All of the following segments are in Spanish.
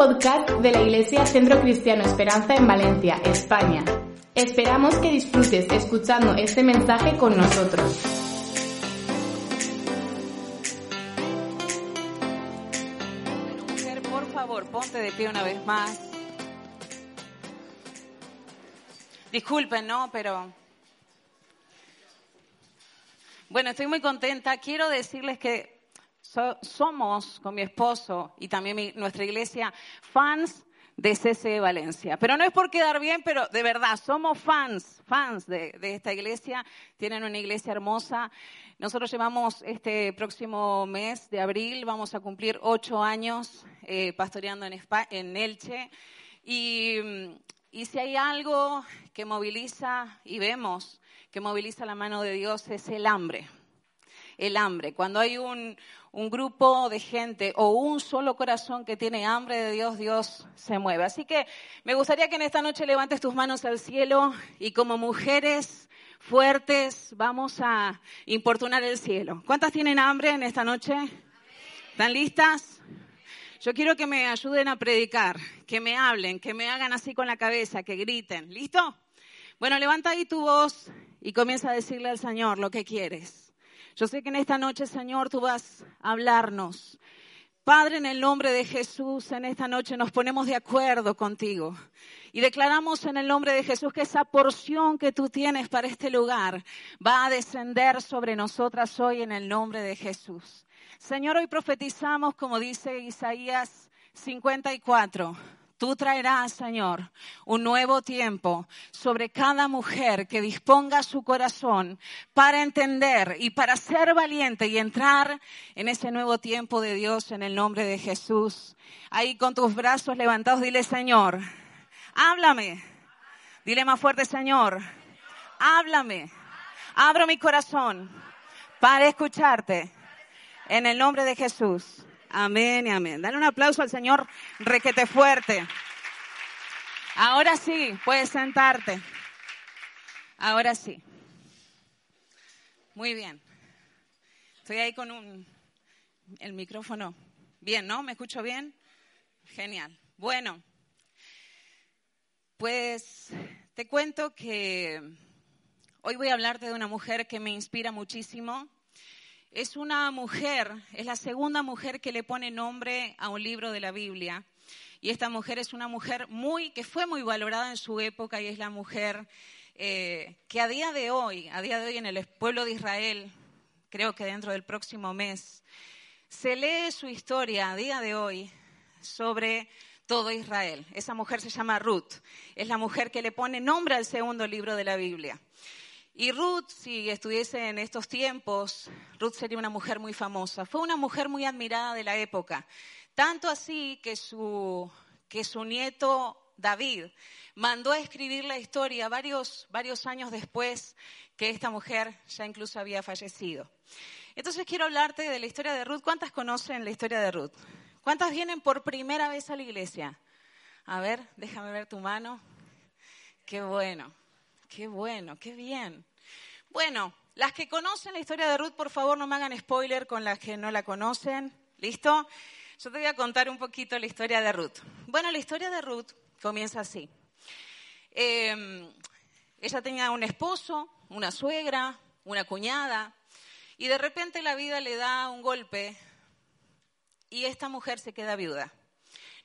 Podcast de la Iglesia Centro Cristiano Esperanza en Valencia, España. Esperamos que disfrutes escuchando este mensaje con nosotros. Mujer, por favor, ponte de pie una vez más. Disculpen, ¿no? Pero... Bueno, estoy muy contenta. Quiero decirles que so- somos, con mi esposo y también nuestra iglesia, fans de CC Valencia. Pero no es por quedar bien, pero de verdad, somos fans, fans de, esta iglesia. Tienen una iglesia hermosa. Nosotros llevamos este próximo mes de abril, vamos a cumplir ocho años eh, pastoreando en, Elche. Y si hay algo que moviliza, y vemos que moviliza la mano de Dios, es el hambre el hambre. Cuando hay un, un grupo de gente o un solo corazón que tiene hambre de Dios, Dios se mueve. Así que me gustaría que en esta noche levantes tus manos al cielo y como mujeres fuertes vamos a importunar el cielo. ¿Cuántas tienen hambre en esta noche? ¿Están listas? Yo quiero que me ayuden a predicar, que me hablen, que me hagan así con la cabeza, que griten. ¿Listo? Bueno, levanta ahí tu voz y comienza a decirle al Señor lo que quieres. Yo sé que en esta noche, Señor, tú vas a hablarnos. Padre, en el nombre de Jesús, en esta noche nos ponemos de acuerdo contigo y declaramos en el nombre de Jesús que esa porción que tú tienes para este lugar va a descender sobre nosotras hoy en el nombre de Jesús. Señor, hoy profetizamos, como dice Isaías 54. Tú traerás, Señor, un nuevo tiempo sobre cada mujer que disponga su corazón para entender y para ser valiente y entrar en ese nuevo tiempo de Dios en el nombre de Jesús. Ahí con tus brazos levantados, dile, Señor, háblame. Dile más fuerte, Señor, háblame. Abro mi corazón para escucharte en el nombre de Jesús. Amén y amén. Dale un aplauso al Señor requete fuerte. Ahora sí, puedes sentarte. Ahora sí. Muy bien. Estoy ahí con un, el micrófono. Bien, ¿no? ¿Me escucho bien? Genial. Bueno, pues te cuento que hoy voy a hablarte de una mujer que me inspira muchísimo. Es una mujer, es la segunda mujer que le pone nombre a un libro de la Biblia. Y esta mujer es una mujer muy, que fue muy valorada en su época y es la mujer eh, que a día de hoy, a día de hoy en el pueblo de Israel, creo que dentro del próximo mes, se lee su historia a día de hoy sobre todo Israel. Esa mujer se llama Ruth. Es la mujer que le pone nombre al segundo libro de la Biblia. Y Ruth, si estuviese en estos tiempos, Ruth sería una mujer muy famosa. Fue una mujer muy admirada de la época. Tanto así que su, que su nieto David mandó a escribir la historia varios, varios años después que esta mujer ya incluso había fallecido. Entonces quiero hablarte de la historia de Ruth. ¿Cuántas conocen la historia de Ruth? ¿Cuántas vienen por primera vez a la iglesia? A ver, déjame ver tu mano. Qué bueno, qué bueno, qué bien. Bueno, las que conocen la historia de Ruth, por favor no me hagan spoiler con las que no la conocen. ¿Listo? Yo te voy a contar un poquito la historia de Ruth. Bueno, la historia de Ruth comienza así. Eh, ella tenía un esposo, una suegra, una cuñada, y de repente la vida le da un golpe y esta mujer se queda viuda.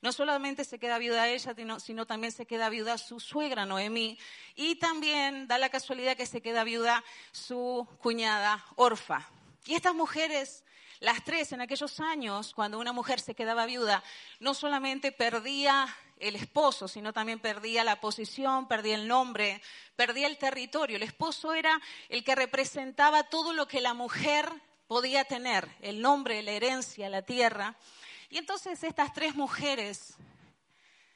No solamente se queda viuda ella, sino, también se queda viuda su suegra Noemí y también da la casualidad que se queda viuda su cuñada Orfa. Y estas mujeres, las tres en aquellos años, cuando una mujer se quedaba viuda, no solamente perdía el esposo, sino también perdía la posición, perdía el nombre, perdía el territorio. El esposo era el que representaba todo lo que la mujer podía tener, el nombre, la herencia, la tierra. Y entonces estas tres mujeres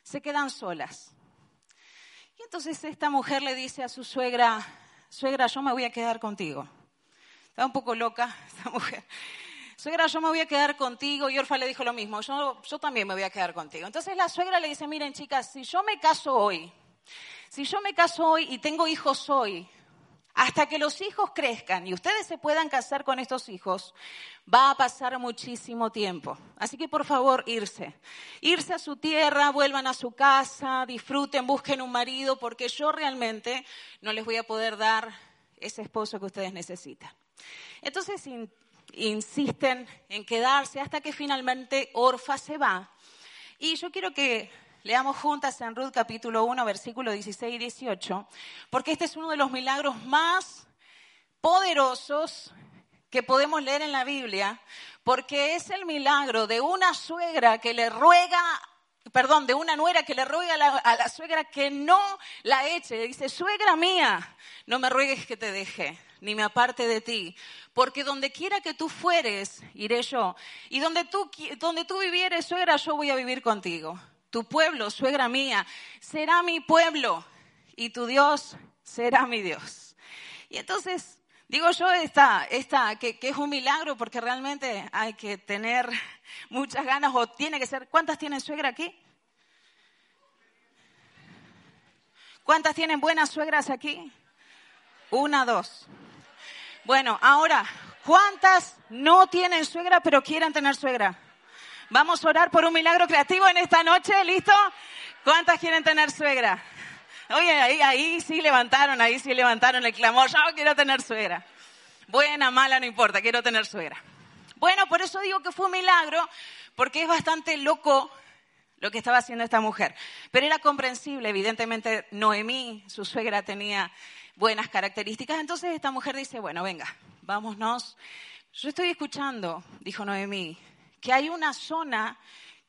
se quedan solas. Y entonces esta mujer le dice a su suegra, suegra, yo me voy a quedar contigo. Está un poco loca esta mujer. Suegra, yo me voy a quedar contigo. Y Orfa le dijo lo mismo, yo, yo también me voy a quedar contigo. Entonces la suegra le dice, miren chicas, si yo me caso hoy, si yo me caso hoy y tengo hijos hoy, hasta que los hijos crezcan y ustedes se puedan casar con estos hijos, va a pasar muchísimo tiempo. Así que por favor, irse. Irse a su tierra, vuelvan a su casa, disfruten, busquen un marido, porque yo realmente no les voy a poder dar ese esposo que ustedes necesitan. Entonces insisten en quedarse hasta que finalmente Orfa se va. Y yo quiero que Leamos juntas en Ruth capítulo 1, versículo 16 y 18, porque este es uno de los milagros más poderosos que podemos leer en la Biblia, porque es el milagro de una suegra que le ruega, perdón, de una nuera que le ruega a la, suegra que no la eche. Dice, suegra mía, no me ruegues que te deje ni me aparte de ti, porque donde quiera que tú fueres, iré yo, y donde tú, donde tú vivieres, suegra, yo voy a vivir contigo. Tu pueblo, suegra mía, será mi pueblo y tu Dios será mi Dios. Y entonces, digo yo, esta, esta, que, que, es un milagro porque realmente hay que tener muchas ganas o tiene que ser. ¿Cuántas tienen suegra aquí? ¿Cuántas tienen buenas suegras aquí? Una, dos. Bueno, ahora, ¿cuántas no tienen suegra pero quieren tener suegra? Vamos a orar por un milagro creativo en esta noche, ¿listo? ¿Cuántas quieren tener suegra? Oye, ahí, sí levantaron, ahí sí levantaron el clamor, yo quiero tener suegra. Buena, mala, no importa, quiero tener suegra. Bueno, por eso digo que fue un milagro, porque es bastante loco lo que estaba haciendo esta mujer. Pero era comprensible, evidentemente Noemí, su suegra, tenía buenas características. Entonces esta mujer dice, bueno, venga, vámonos. Yo estoy escuchando, dijo Noemí, que hay una zona,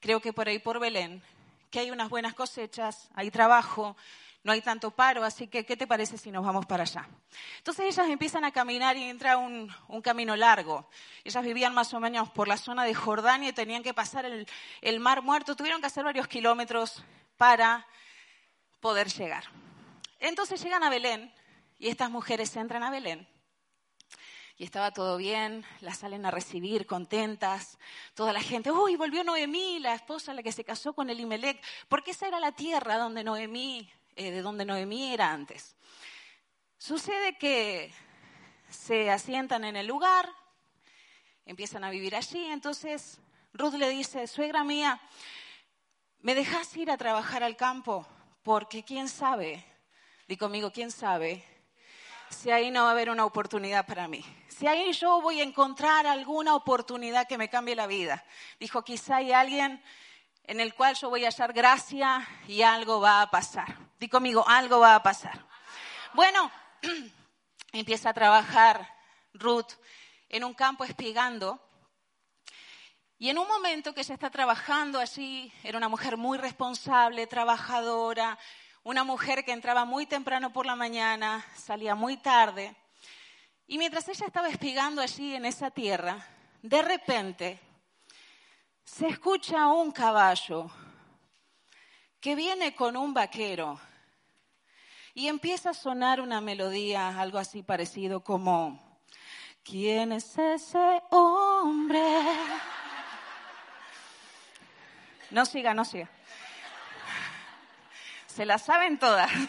creo que por ahí por Belén, que hay unas buenas cosechas, hay trabajo, no hay tanto paro, así que ¿qué te parece si nos vamos para allá? Entonces ellas empiezan a caminar y entra un, un camino largo. Ellas vivían más o menos por la zona de Jordania y tenían que pasar el, el mar muerto, tuvieron que hacer varios kilómetros para poder llegar. Entonces llegan a Belén y estas mujeres entran a Belén y estaba todo bien, las salen a recibir contentas, toda la gente, uy, volvió Noemí, la esposa la que se casó con Elimelech, porque esa era la tierra donde Noemí, eh, de donde Noemí era antes. Sucede que se asientan en el lugar, empiezan a vivir allí, entonces Ruth le dice, suegra mía, ¿me dejas ir a trabajar al campo? Porque quién sabe, di conmigo, quién sabe si ahí no va a haber una oportunidad para mí. Si ahí yo voy a encontrar alguna oportunidad que me cambie la vida. Dijo, quizá hay alguien en el cual yo voy a hallar gracia y algo va a pasar. Di conmigo, algo va a pasar. Bueno, empieza a trabajar Ruth en un campo espigando. Y en un momento que ella está trabajando allí, era una mujer muy responsable, trabajadora, una mujer que entraba muy temprano por la mañana, salía muy tarde. Y mientras ella estaba espigando allí en esa tierra, de repente se escucha un caballo que viene con un vaquero y empieza a sonar una melodía, algo así parecido como, ¿quién es ese hombre? No siga, no siga se la saben todas.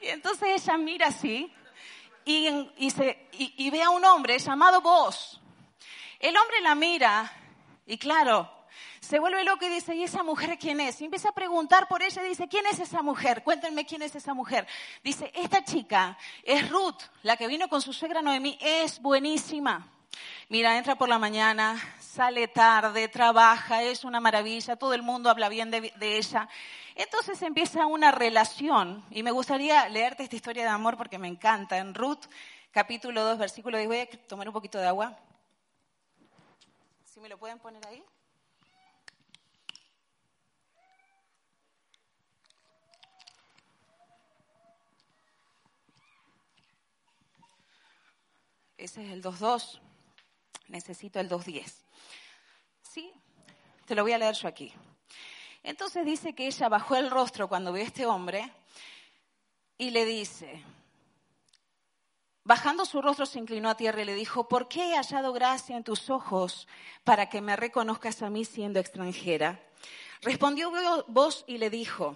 Y entonces ella mira así y, se, y, ve a un hombre llamado Vos. El hombre la mira y claro, se vuelve loco y dice, ¿y esa mujer quién es? Y empieza a preguntar por ella y dice, ¿quién es esa mujer? Cuéntenme quién es esa mujer. Dice, esta chica es Ruth, la que vino con su suegra Noemí, es buenísima. Mira, entra por la mañana, sale tarde, trabaja, es una maravilla, todo el mundo habla bien de, ella. Entonces empieza una relación, y me gustaría leerte esta historia de amor porque me encanta, en Ruth capítulo 2, versículo 10, voy a tomar un poquito de agua. Si me lo pueden poner ahí. Ese es el 2.2. Necesito el 2.10. Te lo voy a leer yo aquí. Entonces dice que ella bajó el rostro cuando vio a este hombre y le dice, bajando su rostro se inclinó a tierra y le dijo, ¿por qué he hallado gracia en tus ojos para que me reconozcas a mí siendo extranjera? Respondió vos y le dijo,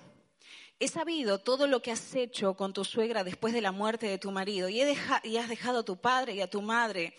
he sabido todo lo que has hecho con tu suegra después de la muerte de tu marido y has dejado a tu padre y a tu madre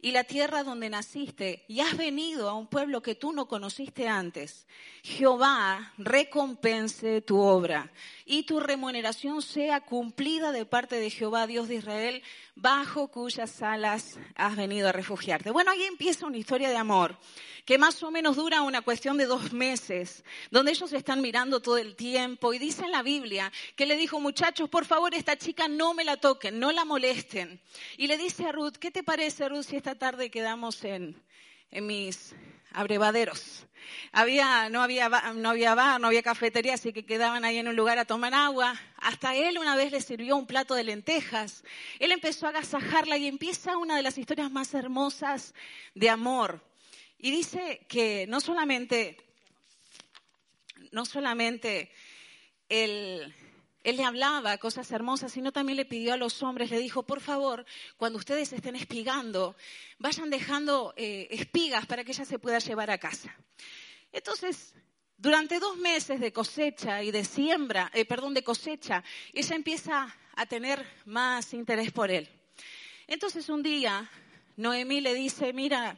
y la tierra donde naciste y has venido a un pueblo que tú no conociste antes. Jehová recompense tu obra y tu remuneración sea cumplida de parte de Jehová, Dios de Israel, bajo cuyas alas has venido a refugiarte. Bueno, ahí empieza una historia de amor que más o menos dura una cuestión de dos meses, donde ellos están mirando todo el tiempo y dice en la Biblia que le dijo, muchachos, por favor, esta chica no me la toquen, no la molesten. Y le dice a Ruth, ¿qué te parece, Ruth, si esta tarde quedamos en, en mis abrevaderos. Había, no, había, no había bar, no había cafetería, así que quedaban ahí en un lugar a tomar agua. Hasta él una vez le sirvió un plato de lentejas. Él empezó a agasajarla y empieza una de las historias más hermosas de amor. Y dice que no solamente, no solamente él él le hablaba cosas hermosas, sino también le pidió a los hombres, le dijo, por favor, cuando ustedes estén espigando, vayan dejando eh, espigas para que ella se pueda llevar a casa. Entonces, durante dos meses de cosecha y de siembra, eh, perdón, de cosecha, ella empieza a tener más interés por él. Entonces un día, Noemí le dice, mira,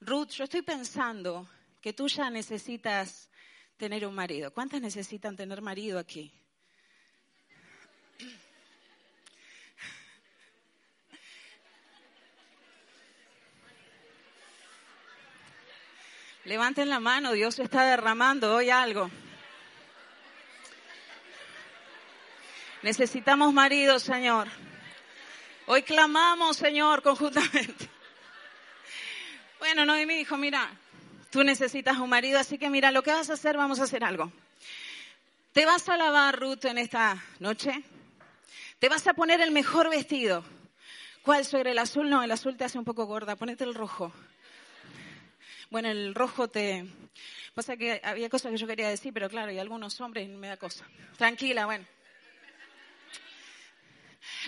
Ruth, yo estoy pensando que tú ya necesitas tener un marido. ¿Cuántas necesitan tener marido aquí? Levanten la mano, Dios está derramando hoy algo. Necesitamos marido, Señor. Hoy clamamos, Señor, conjuntamente. Bueno, Noemi dijo, mira, tú necesitas un marido, así que mira, lo que vas a hacer, vamos a hacer algo. Te vas a lavar, Ruth, en esta noche. Te vas a poner el mejor vestido. ¿Cuál sobre el azul? No, el azul te hace un poco gorda. Ponete el rojo. Bueno, el rojo te... Pasa que había cosas que yo quería decir, pero claro, hay algunos hombres me da cosa. Tranquila, bueno.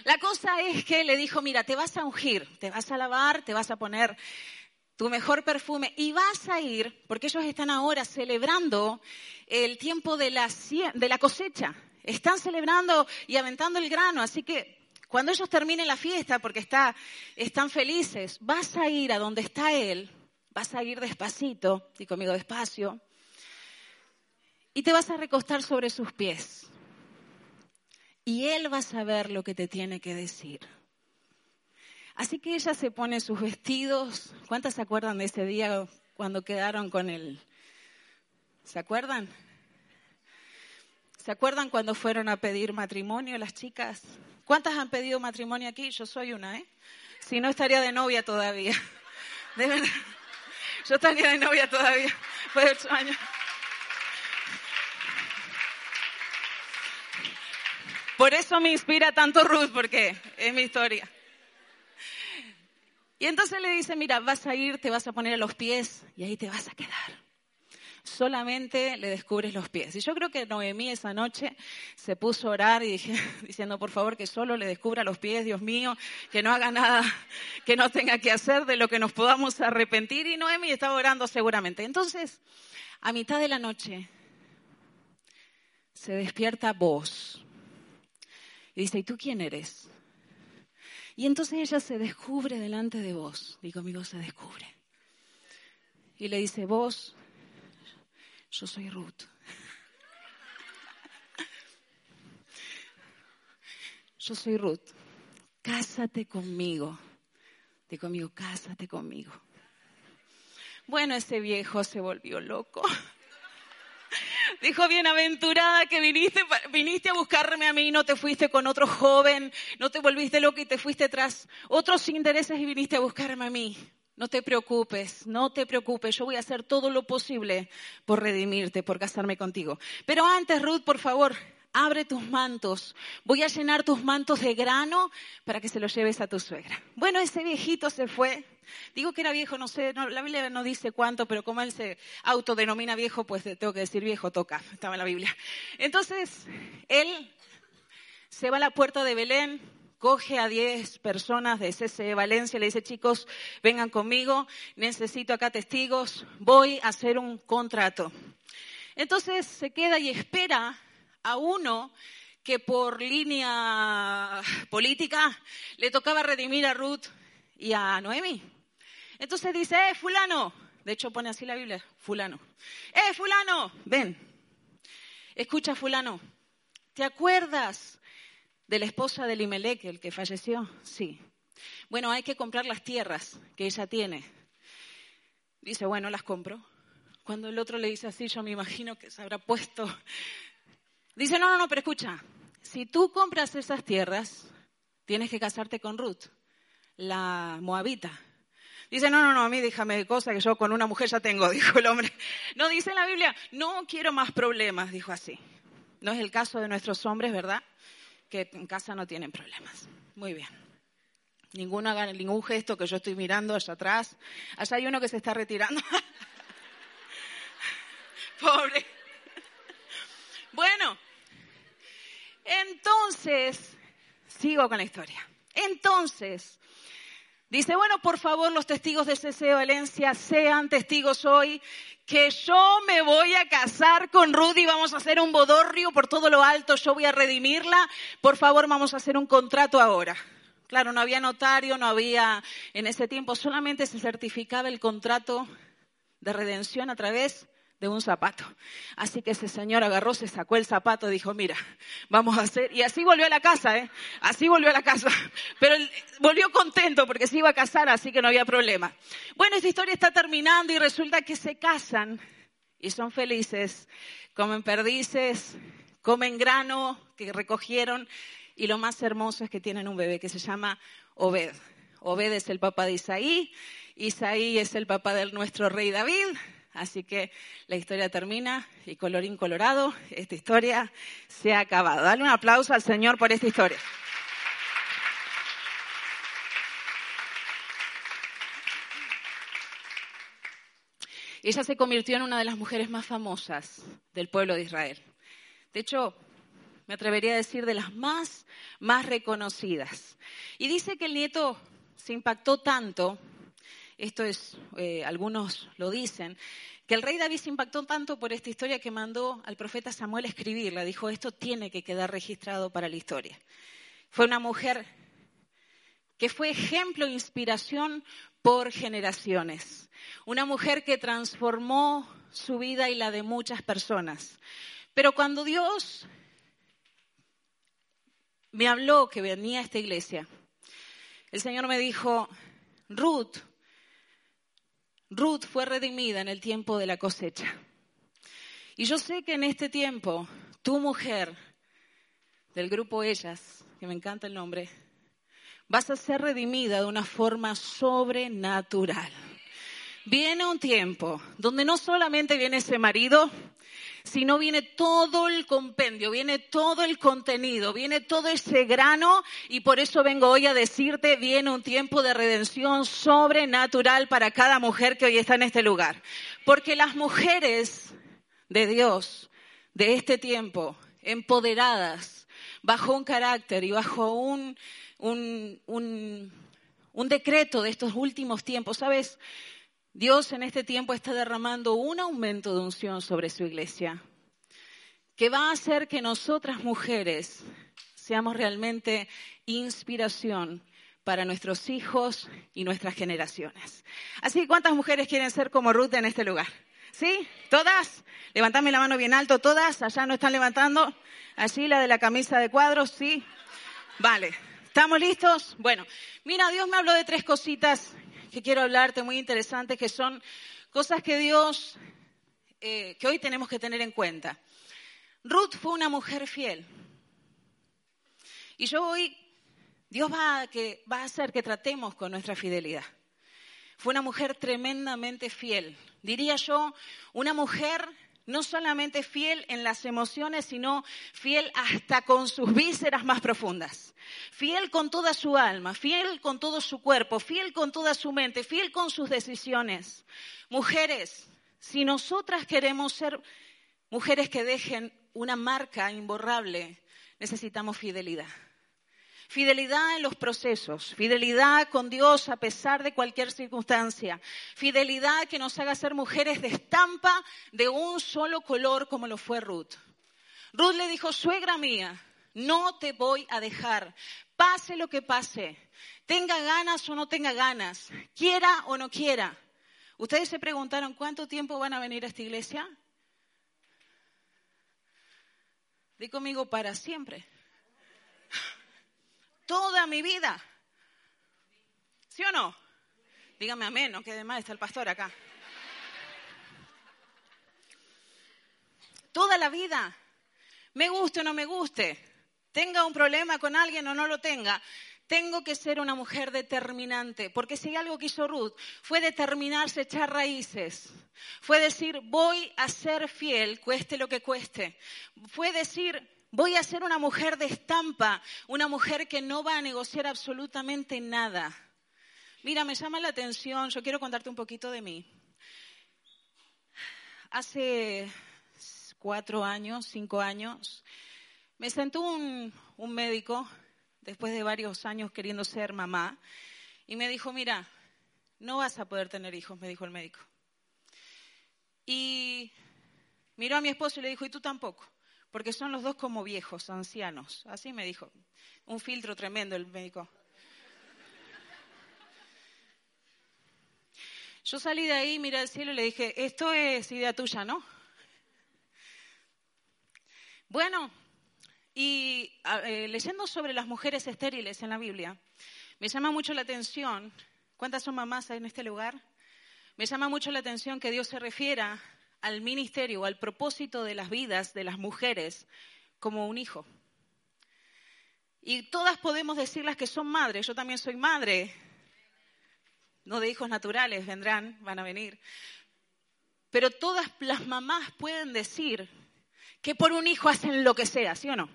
La cosa es que le dijo, mira, te vas a ungir, te vas a lavar, te vas a poner tu mejor perfume y vas a ir, porque ellos están ahora celebrando el tiempo de la, de la cosecha. Están celebrando y aventando el grano, así que cuando ellos terminen la fiesta, porque está, están felices, vas a ir a donde está Él vas a ir despacito, y conmigo despacio, y te vas a recostar sobre sus pies. Y él va a saber lo que te tiene que decir. Así que ella se pone sus vestidos. ¿Cuántas se acuerdan de ese día cuando quedaron con él? ¿Se acuerdan? ¿Se acuerdan cuando fueron a pedir matrimonio las chicas? ¿Cuántas han pedido matrimonio aquí? Yo soy una, ¿eh? Si no, estaría de novia todavía. De verdad. Yo estaría de novia todavía, fue de ocho años. Por eso me inspira tanto Ruth, porque es mi historia. Y entonces le dice, mira, vas a ir, te vas a poner a los pies y ahí te vas a quedar solamente le descubres los pies. Y yo creo que Noemí esa noche se puso a orar y dije, diciendo, por favor, que solo le descubra los pies, Dios mío, que no haga nada que no tenga que hacer, de lo que nos podamos arrepentir. Y Noemí estaba orando seguramente. Entonces, a mitad de la noche, se despierta vos. Y dice, ¿y tú quién eres? Y entonces ella se descubre delante de vos. Digo, amigo, se descubre. Y le dice, vos yo soy Ruth. Yo soy Ruth. Cásate conmigo. Digo conmigo, cásate conmigo. Bueno, ese viejo se volvió loco. Dijo, bienaventurada que viniste, viniste a buscarme a mí, no te fuiste con otro joven, no te volviste loco y te fuiste tras otros intereses y viniste a buscarme a mí. No te preocupes, no te preocupes, yo voy a hacer todo lo posible por redimirte, por casarme contigo. Pero antes, Ruth, por favor, abre tus mantos, voy a llenar tus mantos de grano para que se los lleves a tu suegra. Bueno, ese viejito se fue. Digo que era viejo, no sé, la Biblia no dice cuánto, pero como él se autodenomina viejo, pues tengo que decir viejo, toca, estaba en la Biblia. Entonces, él se va a la puerta de Belén, coge a 10 personas de CCE Valencia, le dice, chicos, vengan conmigo, necesito acá testigos, voy a hacer un contrato. Entonces se queda y espera a uno que por línea política le tocaba redimir a Ruth y a Noemi. Entonces dice, eh, fulano, de hecho pone así la Biblia, fulano, eh, fulano, ven, escucha fulano, ¿te acuerdas de la esposa de Limelec, el que falleció? Sí. Bueno, hay que comprar las tierras que ella tiene. Dice, bueno, las compro. Cuando el otro le dice así, yo me imagino que se habrá puesto. Dice, no, no, no, pero escucha, si tú compras esas tierras, tienes que casarte con Ruth, la moabita. Dice, no, no, no, a mí déjame cosas que yo con una mujer ya tengo, dijo el hombre. No, dice en la Biblia, no quiero más problemas, dijo así. No es el caso de nuestros hombres, ¿verdad? Que en casa no tienen problemas. Muy bien. Ninguno haga ningún gesto que yo estoy mirando allá atrás. Allá hay uno que se está retirando. Pobre. Bueno, entonces, sigo con la historia. Entonces, dice, bueno, por favor, los testigos de CC Valencia sean testigos hoy que yo me voy a casar con Rudy, vamos a hacer un bodorrio por todo lo alto, yo voy a redimirla, por favor vamos a hacer un contrato ahora. Claro, no había notario, no había, en ese tiempo solamente se certificaba el contrato de redención a través de un zapato. Así que ese señor agarró, se sacó el zapato, dijo, mira, vamos a hacer, y así volvió a la casa, ¿eh? Así volvió a la casa. Pero volvió contento porque se iba a casar, así que no había problema. Bueno, esta historia está terminando y resulta que se casan y son felices, comen perdices, comen grano que recogieron y lo más hermoso es que tienen un bebé que se llama Obed. Obed es el papá de Isaí, Isaí es el papá de nuestro rey David, Así que la historia termina y colorín colorado, esta historia se ha acabado. Dale un aplauso al Señor por esta historia. Ella se convirtió en una de las mujeres más famosas del pueblo de Israel. De hecho, me atrevería a decir de las más, más reconocidas. Y dice que el nieto se impactó tanto esto es, eh, algunos lo dicen, que el rey David se impactó tanto por esta historia que mandó al profeta Samuel a escribirla. Dijo, esto tiene que quedar registrado para la historia. Fue una mujer que fue ejemplo e inspiración por generaciones. Una mujer que transformó su vida y la de muchas personas. Pero cuando Dios me habló que venía a esta iglesia, el Señor me dijo, Ruth, Ruth fue redimida en el tiempo de la cosecha. Y yo sé que en este tiempo, tu mujer, del grupo Ellas, que me encanta el nombre, vas a ser redimida de una forma sobrenatural. Viene un tiempo donde no solamente viene ese marido, sino viene todo el compendio, viene todo el contenido, viene todo ese grano y por eso vengo hoy a decirte, viene un tiempo de redención sobrenatural para cada mujer que hoy está en este lugar. Porque las mujeres de Dios de este tiempo, empoderadas, bajo un carácter y bajo un, un, un, un decreto de estos últimos tiempos, ¿sabes? Dios en este tiempo está derramando un aumento de unción sobre su iglesia, que va a hacer que nosotras mujeres seamos realmente inspiración para nuestros hijos y nuestras generaciones. Así ¿cuántas mujeres quieren ser como Ruth en este lugar? ¿Sí? ¿Todas? Levantame la mano bien alto, todas. Allá no están levantando. Allí la de la camisa de cuadros, sí. Vale. ¿Estamos listos? Bueno, mira, Dios me habló de tres cositas que quiero hablarte muy interesantes, que son cosas que Dios, eh, que hoy tenemos que tener en cuenta. Ruth fue una mujer fiel. Y yo hoy, Dios va a, que, va a hacer que tratemos con nuestra fidelidad. Fue una mujer tremendamente fiel. Diría yo, una mujer no solamente fiel en las emociones, sino fiel hasta con sus vísceras más profundas. Fiel con toda su alma, fiel con todo su cuerpo, fiel con toda su mente, fiel con sus decisiones. Mujeres, si nosotras queremos ser mujeres que dejen una marca imborrable, necesitamos fidelidad. Fidelidad en los procesos, fidelidad con Dios a pesar de cualquier circunstancia, fidelidad que nos haga ser mujeres de estampa de un solo color como lo fue Ruth. Ruth le dijo, suegra mía, no te voy a dejar, pase lo que pase, tenga ganas o no tenga ganas, quiera o no quiera. ¿Ustedes se preguntaron cuánto tiempo van a venir a esta iglesia? Di conmigo para siempre toda mi vida. ¿Sí o no? Dígame amén, no que además está el pastor acá. Toda la vida, me guste o no me guste, tenga un problema con alguien o no lo tenga, tengo que ser una mujer determinante, porque si algo que hizo Ruth fue determinarse, echar raíces, fue decir, voy a ser fiel, cueste lo que cueste, fue decir, Voy a ser una mujer de estampa, una mujer que no va a negociar absolutamente nada. Mira, me llama la atención, yo quiero contarte un poquito de mí. Hace cuatro años, cinco años, me sentó un, un médico, después de varios años queriendo ser mamá, y me dijo, mira, no vas a poder tener hijos, me dijo el médico. Y miró a mi esposo y le dijo, y tú tampoco porque son los dos como viejos, ancianos. Así me dijo. Un filtro tremendo el médico. Yo salí de ahí, miré al cielo y le dije, esto es idea tuya, ¿no? Bueno, y eh, leyendo sobre las mujeres estériles en la Biblia, me llama mucho la atención, ¿cuántas son mamás en este lugar? Me llama mucho la atención que Dios se refiera al ministerio, al propósito de las vidas de las mujeres como un hijo. Y todas podemos decirlas que son madres, yo también soy madre, no de hijos naturales, vendrán, van a venir. Pero todas las mamás pueden decir que por un hijo hacen lo que sea, ¿sí o no?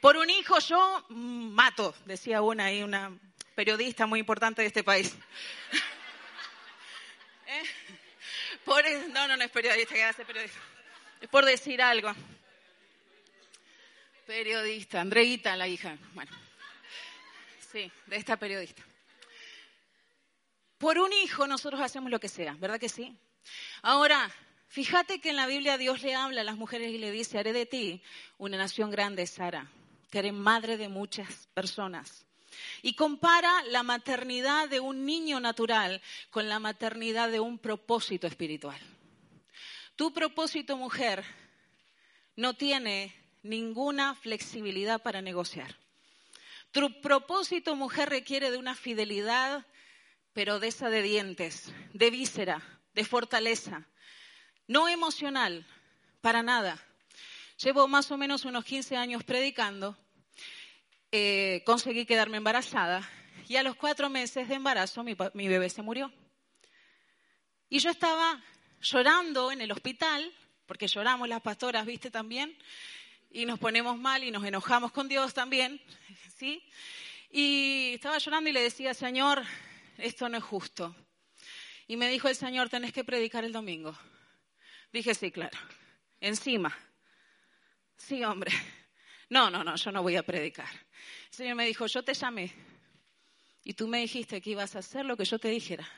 Por un hijo yo mato, decía una ahí, una periodista muy importante de este país. ¿Eh? No, no, no es periodista, que periodista. Es por decir algo. Periodista, Andreita, la hija. Bueno, sí, de esta periodista. Por un hijo nosotros hacemos lo que sea, ¿verdad que sí? Ahora, fíjate que en la Biblia Dios le habla a las mujeres y le dice, haré de ti una nación grande, Sara. Te haré madre de muchas personas. Y compara la maternidad de un niño natural con la maternidad de un propósito espiritual. Tu propósito, mujer, no tiene ninguna flexibilidad para negociar. Tu propósito, mujer, requiere de una fidelidad, pero de esa de dientes, de víscera, de fortaleza, no emocional, para nada. Llevo más o menos unos 15 años predicando eh, conseguí quedarme embarazada y a los cuatro meses de embarazo mi, mi bebé se murió. Y yo estaba llorando en el hospital, porque lloramos las pastoras, viste también, y nos ponemos mal y nos enojamos con Dios también, ¿sí? Y estaba llorando y le decía, Señor, esto no es justo. Y me dijo el Señor, tenés que predicar el domingo. Dije, sí, claro. Encima. Sí, hombre. No, no, no, yo no voy a predicar. El Señor me dijo, yo te llamé y tú me dijiste que ibas a hacer lo que yo te dijera.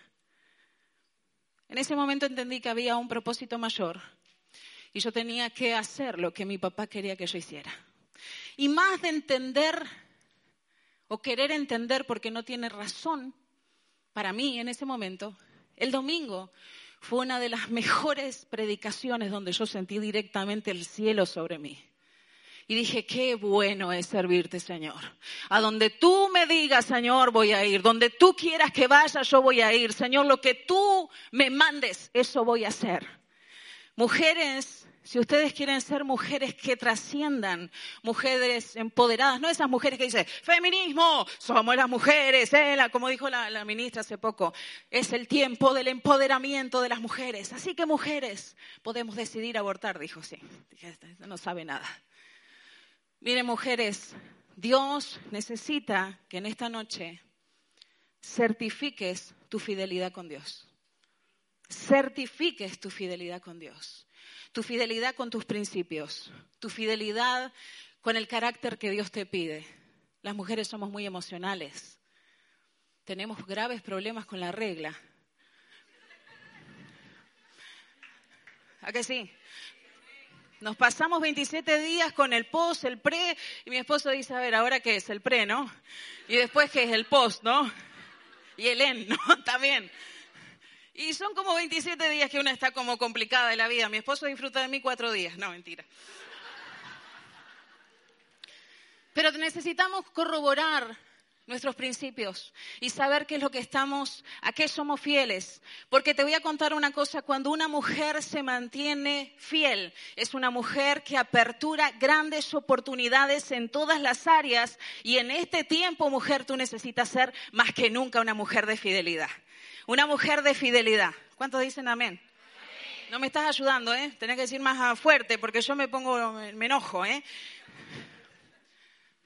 En ese momento entendí que había un propósito mayor y yo tenía que hacer lo que mi papá quería que yo hiciera. Y más de entender o querer entender porque no tiene razón, para mí en ese momento, el domingo fue una de las mejores predicaciones donde yo sentí directamente el cielo sobre mí. Y dije, qué bueno es servirte, Señor. A donde tú me digas, Señor, voy a ir. Donde tú quieras que vaya, yo voy a ir. Señor, lo que tú me mandes, eso voy a hacer. Mujeres si ustedes quieren ser mujeres que trasciendan, mujeres empoderadas, no esas mujeres que dicen, feminismo, somos las mujeres, eh, como dijo la, la ministra hace poco, es el tiempo del empoderamiento de las mujeres. Así que mujeres, podemos decidir abortar, dijo, sí, no sabe nada. Miren, mujeres, Dios necesita que en esta noche certifiques tu fidelidad con Dios. Certifiques tu fidelidad con Dios tu fidelidad con tus principios, tu fidelidad con el carácter que Dios te pide. Las mujeres somos muy emocionales. Tenemos graves problemas con la regla. ¿A qué sí? Nos pasamos 27 días con el post, el pre, y mi esposo dice, a ver, ¿ahora qué es? El pre, ¿no? Y después, ¿qué es el post, no? Y el en, ¿no? También. Y son como 27 días que una está como complicada de la vida. Mi esposo disfruta de mí cuatro días. No, mentira. Pero necesitamos corroborar nuestros principios y saber qué es lo que estamos, a qué somos fieles. Porque te voy a contar una cosa, cuando una mujer se mantiene fiel, es una mujer que apertura grandes oportunidades en todas las áreas y en este tiempo, mujer, tú necesitas ser más que nunca una mujer de fidelidad. Una mujer de fidelidad. ¿Cuántos dicen amén? No me estás ayudando, ¿eh? Tenés que decir más fuerte porque yo me pongo, me enojo, ¿eh?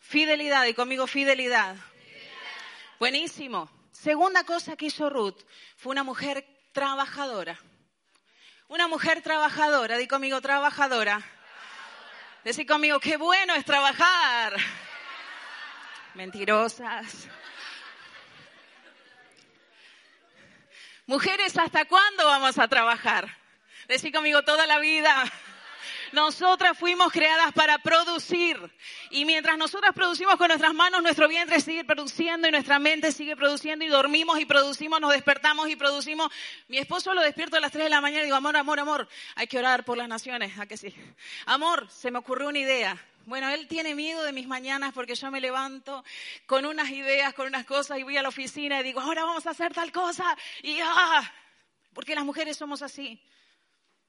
Fidelidad, y conmigo fidelidad. Buenísimo. Segunda cosa que hizo Ruth fue una mujer trabajadora. Una mujer trabajadora, di conmigo trabajadora. Conmigo, qué bueno es trabajar. Mentirosas. Mujeres, ¿hasta cuándo vamos a trabajar? Decí conmigo toda la vida. Nosotras fuimos creadas para producir. Y mientras nosotras producimos con nuestras manos, nuestro vientre sigue produciendo y nuestra mente sigue produciendo y dormimos y producimos, nos despertamos y producimos. Mi esposo lo despierto a las 3 de la mañana y digo, amor, amor, amor, hay que orar por las naciones. ¿A que sí? Amor, se me ocurrió una idea. Bueno, él tiene miedo de mis mañanas porque yo me levanto con unas ideas, con unas cosas y voy a la oficina y digo, ahora vamos a hacer tal cosa. Y ah, porque las mujeres somos así.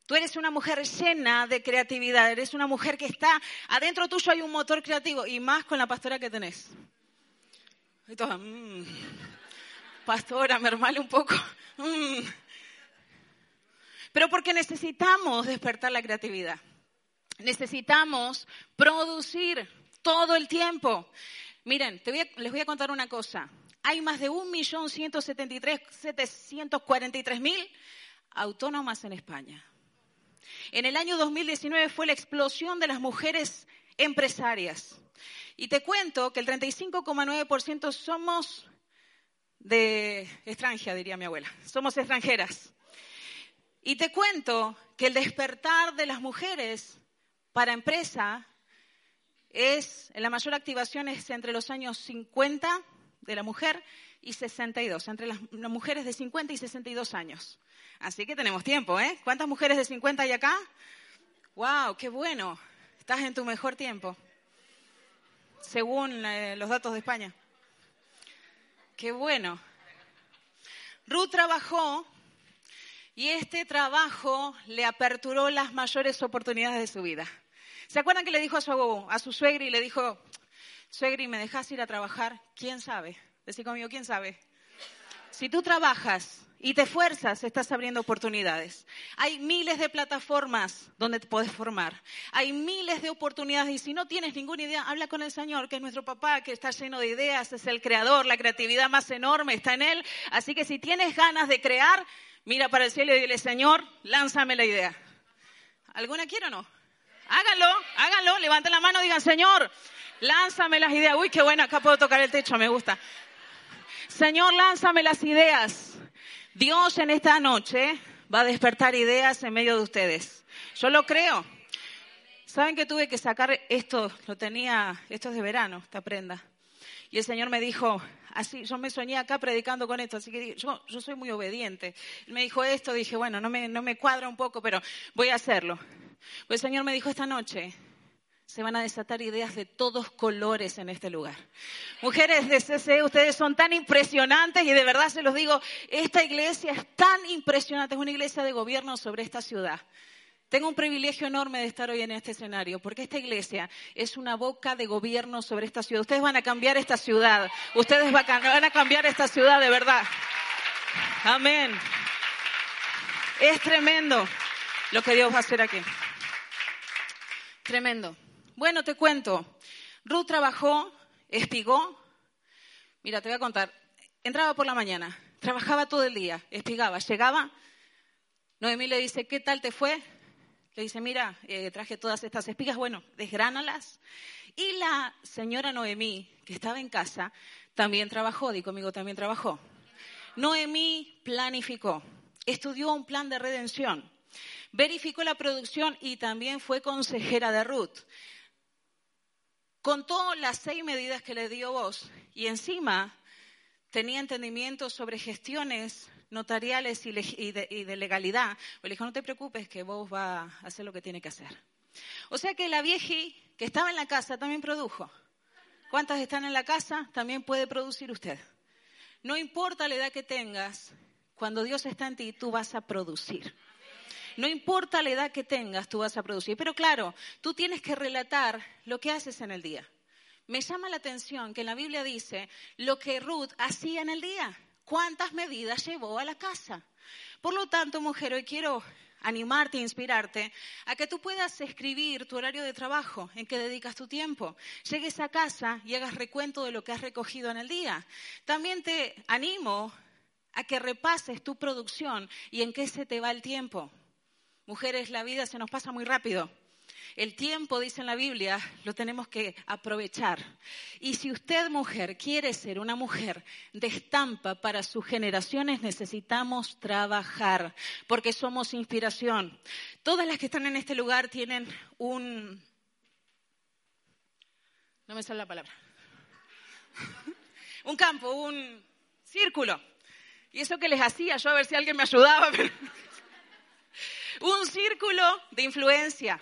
Tú eres una mujer llena de creatividad, eres una mujer que está, adentro tuyo hay un motor creativo y más con la pastora que tenés. Y toda, mmm, pastora, mermale un poco. Mm". Pero porque necesitamos despertar la creatividad. Necesitamos producir todo el tiempo. Miren, les voy a contar una cosa. Hay más de 1.173.743.000 autónomas en España. En el año 2019 fue la explosión de las mujeres empresarias. Y te cuento que el 35,9% somos de extranjera, diría mi abuela. Somos extranjeras. Y te cuento que el despertar de las mujeres para empresa es, la mayor activación es entre los años 50 de la mujer y 62, entre las, mujeres de 50 y 62 años. Así que tenemos tiempo, ¿eh? ¿Cuántas mujeres de 50 hay acá? ¡Wow! ¡Qué bueno! Estás en tu mejor tiempo, según eh, los datos de España. ¡Qué bueno! Ruth trabajó y este trabajo le aperturó las mayores oportunidades de su vida. ¿Se acuerdan que le dijo a su, a su suegra y le dijo, suegri, ¿me dejas ir a trabajar? ¿Quién sabe? Decí conmigo, ¿quién sabe? Si tú trabajas y te esfuerzas, estás abriendo oportunidades. Hay miles de plataformas donde te puedes formar. Hay miles de oportunidades y si no tienes ninguna idea, habla con el Señor, que es nuestro papá, que está lleno de ideas, es el creador, la creatividad más enorme está en Él. Así que si tienes ganas de crear, mira para el cielo y dile, Señor, lánzame la idea. ¿Alguna quiere o no? Háganlo, háganlo, levanten la mano, digan, Señor, lánzame las ideas. Uy, qué bueno, acá puedo tocar el techo, me gusta. Señor, lánzame las ideas. Dios en esta noche va a despertar ideas en medio de ustedes. Yo lo creo. ¿Saben que tuve que sacar esto? Lo tenía, esto es de verano, esta prenda. Y el Señor me dijo, así, yo me soñé acá predicando con esto, así que yo, soy muy obediente. me dijo esto, dije, bueno, no me, no me cuadra un poco, pero voy a hacerlo. Pues el Señor me dijo esta noche, se van a desatar ideas de todos colores en este lugar. Mujeres de CC, ustedes son tan impresionantes y de verdad se los digo, esta iglesia es tan impresionante, es una iglesia de gobierno sobre esta ciudad. Tengo un privilegio enorme de estar hoy en este escenario, porque esta iglesia es una boca de gobierno sobre esta ciudad. Ustedes van a cambiar esta ciudad. Ustedes van a cambiar esta ciudad de verdad. Amén. Es tremendo lo que Dios va a hacer aquí. Tremendo. Bueno, te cuento. Ruth trabajó, espigó. Mira, te voy a contar. Entraba por la mañana, trabajaba todo el día, espigaba. Llegaba, Noemí le dice, ¿qué tal te fue? Le dice, mira, eh, traje todas estas espigas, bueno, desgránalas. Y la señora Noemí, que estaba en casa, también trabajó, di conmigo, también trabajó. Noemí planificó, estudió un plan de redención, verificó la producción y también fue consejera de Ruth. Contó las seis medidas que le dio vos y encima tenía entendimiento sobre gestiones notariales y, de, legalidad, pues le dijo, no te preocupes que vos vas a hacer lo que tiene que hacer. O sea que la vieji que estaba en la casa también produjo. ¿Cuántas están en la casa? También puede producir usted. No importa la edad que tengas, cuando Dios está en ti, tú vas a producir. No importa la edad que tengas, tú vas a producir. Pero claro, tú tienes que relatar lo que haces en el día. Me llama la atención que en la Biblia dice lo que Ruth hacía en el día cuántas medidas llevó a la casa. Por lo tanto, mujer, hoy quiero animarte, inspirarte a que tú puedas escribir tu horario de trabajo, en qué dedicas tu tiempo. Llegues a casa y hagas recuento de lo que has recogido en el día. También te animo a que repases tu producción y en qué se te va el tiempo. Mujeres, la vida se nos pasa muy rápido. El tiempo, dice en la Biblia, lo tenemos que aprovechar. Y si usted, mujer, quiere ser una mujer de estampa para sus generaciones, necesitamos trabajar, porque somos inspiración. Todas las que están en este lugar tienen un... No me sale la palabra. un campo, un círculo. Y eso que les hacía, yo a ver si alguien me ayudaba. un círculo de influencia.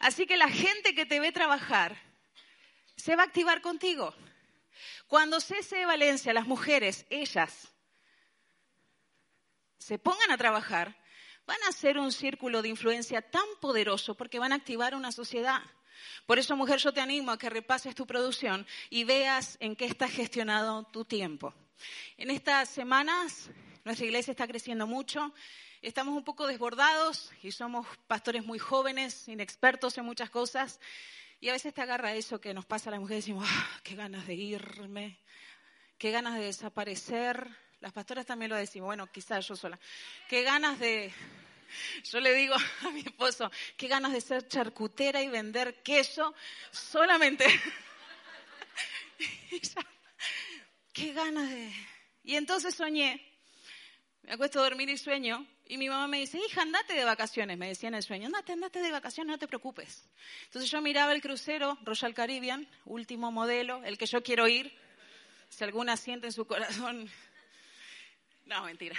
Así que la gente que te ve trabajar se va a activar contigo. Cuando CC Valencia, las mujeres, ellas, se pongan a trabajar, van a hacer un círculo de influencia tan poderoso porque van a activar una sociedad. Por eso, mujer, yo te animo a que repases tu producción y veas en qué está gestionado tu tiempo. En estas semanas, nuestra iglesia está creciendo mucho estamos un poco desbordados y somos pastores muy jóvenes, inexpertos en muchas cosas. Y a veces te agarra eso que nos pasa a las mujeres y decimos, ah, qué ganas de irme, qué ganas de desaparecer. Las pastoras también lo decimos, bueno, quizás yo sola. Qué ganas de, yo le digo a mi esposo, qué ganas de ser charcutera y vender queso solamente. qué ganas de... Y entonces soñé, me acuesto a dormir y sueño y mi mamá me dice, hija, andate de vacaciones, me decía en el sueño, andate, andate de vacaciones, no te preocupes. Entonces yo miraba el crucero Royal Caribbean, último modelo, el que yo quiero ir. Si alguna siente en su corazón, no, mentira.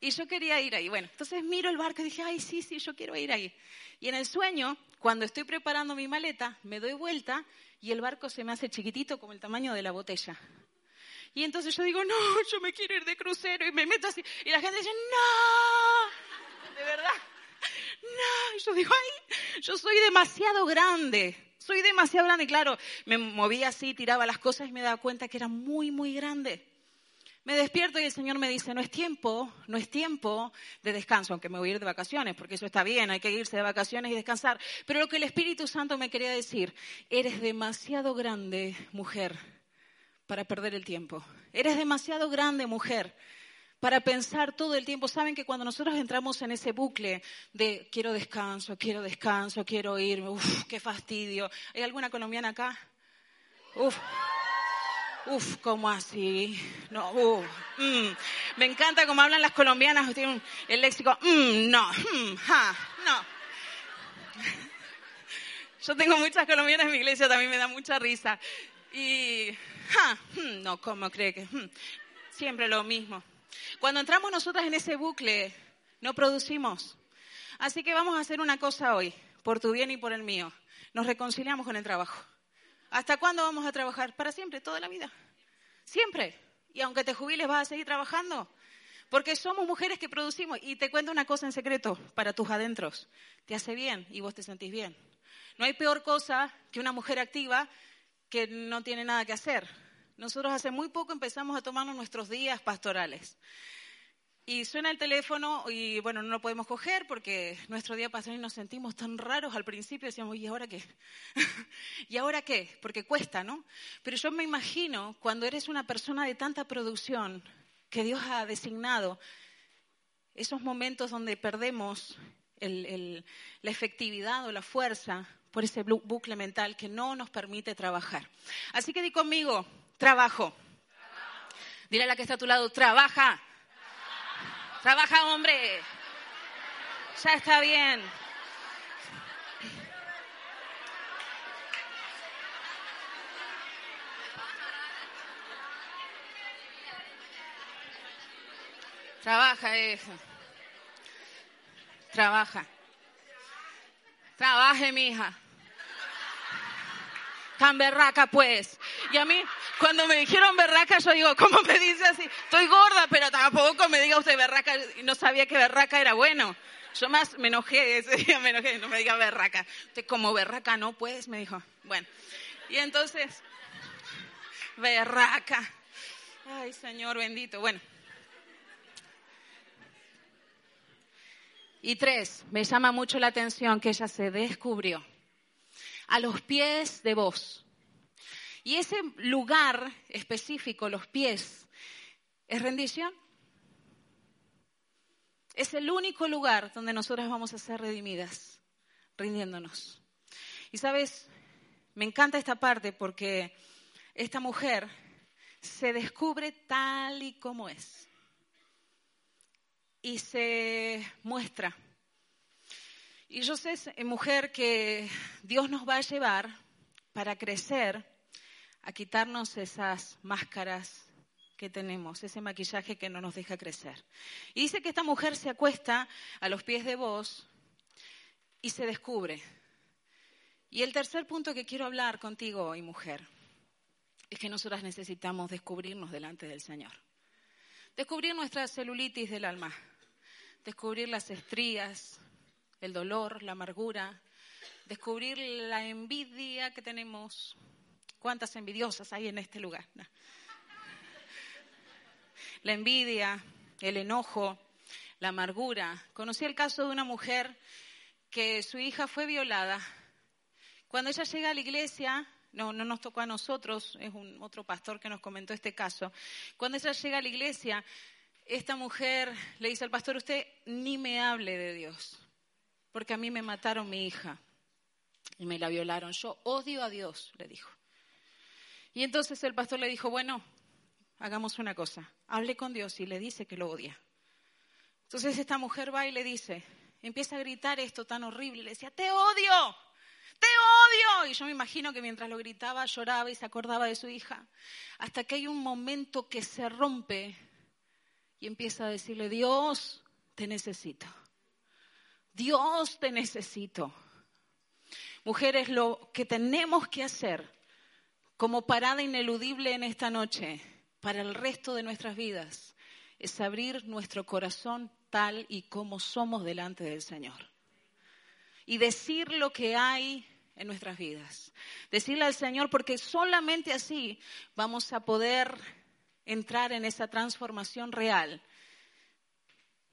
Y yo quería ir ahí. Bueno, entonces miro el barco y dije, ay, sí, sí, yo quiero ir ahí. Y en el sueño, cuando estoy preparando mi maleta, me doy vuelta y el barco se me hace chiquitito como el tamaño de la botella. Y entonces yo digo, no, yo me quiero ir de crucero y me meto así. Y la gente dice, no, de verdad, no. Y yo digo, ay, yo soy demasiado grande. Soy demasiado grande. Claro, me movía así, tiraba las cosas y me daba cuenta que era muy, muy grande. Me despierto y el Señor me dice, no es tiempo, no es tiempo de descanso, aunque me voy a ir de vacaciones, porque eso está bien, hay que irse de vacaciones y descansar. Pero lo que el Espíritu Santo me quería decir, eres demasiado grande, mujer, para perder el tiempo. Eres demasiado grande, mujer, para pensar todo el tiempo. Saben que cuando nosotros entramos en ese bucle de quiero descanso, quiero descanso, quiero irme, uff, qué fastidio. ¿Hay alguna colombiana acá? Uf. Uf, ¿cómo así? No, uf, mm. Me encanta cómo hablan las colombianas, tienen el léxico, mm, no, mm, ja, no. Yo tengo muchas colombianas en mi iglesia, también me da mucha risa. Y Hmm, no, ¿cómo cree que? Hmm, siempre lo mismo. Cuando entramos nosotras en ese bucle, no producimos. Así que vamos a hacer una cosa hoy, por tu bien y por el mío. Nos reconciliamos con el trabajo. ¿Hasta cuándo vamos a trabajar? Para siempre, toda la vida. Siempre. Y aunque te jubiles, vas a seguir trabajando. Porque somos mujeres que producimos. Y te cuento una cosa en secreto para tus adentros. Te hace bien y vos te sentís bien. No hay peor cosa que una mujer activa que no tiene nada que hacer. Nosotros hace muy poco empezamos a tomarnos nuestros días pastorales. Y suena el teléfono y bueno, no lo podemos coger porque nuestro día pastoral nos sentimos tan raros al principio, decíamos, ¿y ahora qué? ¿Y ahora qué? Porque cuesta, ¿no? Pero yo me imagino cuando eres una persona de tanta producción que Dios ha designado, esos momentos donde perdemos la efectividad o la fuerza por ese bucle mental que no nos permite trabajar. Así que di conmigo, trabajo. Dile a la que está a tu lado, trabaja. Trabaja, hombre. Ya está bien. Trabaja, hija. Trabaja. Trabaje, mija. Tan berraca, pues. Y a mí, cuando me dijeron berraca, yo digo, ¿cómo me dice así? Estoy gorda, pero tampoco me diga usted berraca. Y no sabía que berraca era bueno. Yo más me enojé ese día, me enojé, no me diga berraca. Usted como berraca no, pues, me dijo. Bueno. Y entonces, berraca. Ay, Señor bendito. Bueno. Y tres, me llama mucho la atención que ella se descubrió a los pies de vos. Y ese lugar específico, los pies, es rendición. Es el único lugar donde nosotras vamos a ser redimidas, rindiéndonos. Y sabes, me encanta esta parte porque esta mujer se descubre tal y como es. Y se muestra y yo sé, eh, mujer, que Dios nos va a llevar para crecer, a quitarnos esas máscaras que tenemos, ese maquillaje que no nos deja crecer. Y dice que esta mujer se acuesta a los pies de vos y se descubre. Y el tercer punto que quiero hablar contigo hoy, mujer, es que nosotras necesitamos descubrirnos delante del Señor. Descubrir nuestra celulitis del alma, descubrir las estrías, el dolor, la amargura, descubrir la envidia que tenemos. ¿Cuántas envidiosas hay en este lugar? La envidia, el enojo, la amargura. Conocí el caso de una mujer que su hija fue violada. Cuando ella llega a la iglesia, no, no nos tocó a nosotros, es un otro pastor que nos comentó este caso. Cuando ella llega a la iglesia, esta mujer le dice al pastor, usted ni me hable de Dios porque a mí me mataron mi hija y me la violaron. Yo odio a Dios, le dijo. Y entonces el pastor le dijo, bueno, hagamos una cosa, hable con Dios y le dice que lo odia. Entonces esta mujer va y le dice, empieza a gritar esto tan horrible, le decía, te odio, te odio. Y yo me imagino que mientras lo gritaba lloraba y se acordaba de su hija, hasta que hay un momento que se rompe y empieza a decirle, Dios, te necesito. Dios te necesito. Mujeres, lo que tenemos que hacer como parada ineludible en esta noche para el resto de nuestras vidas es abrir nuestro corazón tal y como somos delante del Señor. Y decir lo que hay en nuestras vidas. Decirle al Señor, porque solamente así vamos a poder entrar en esa transformación real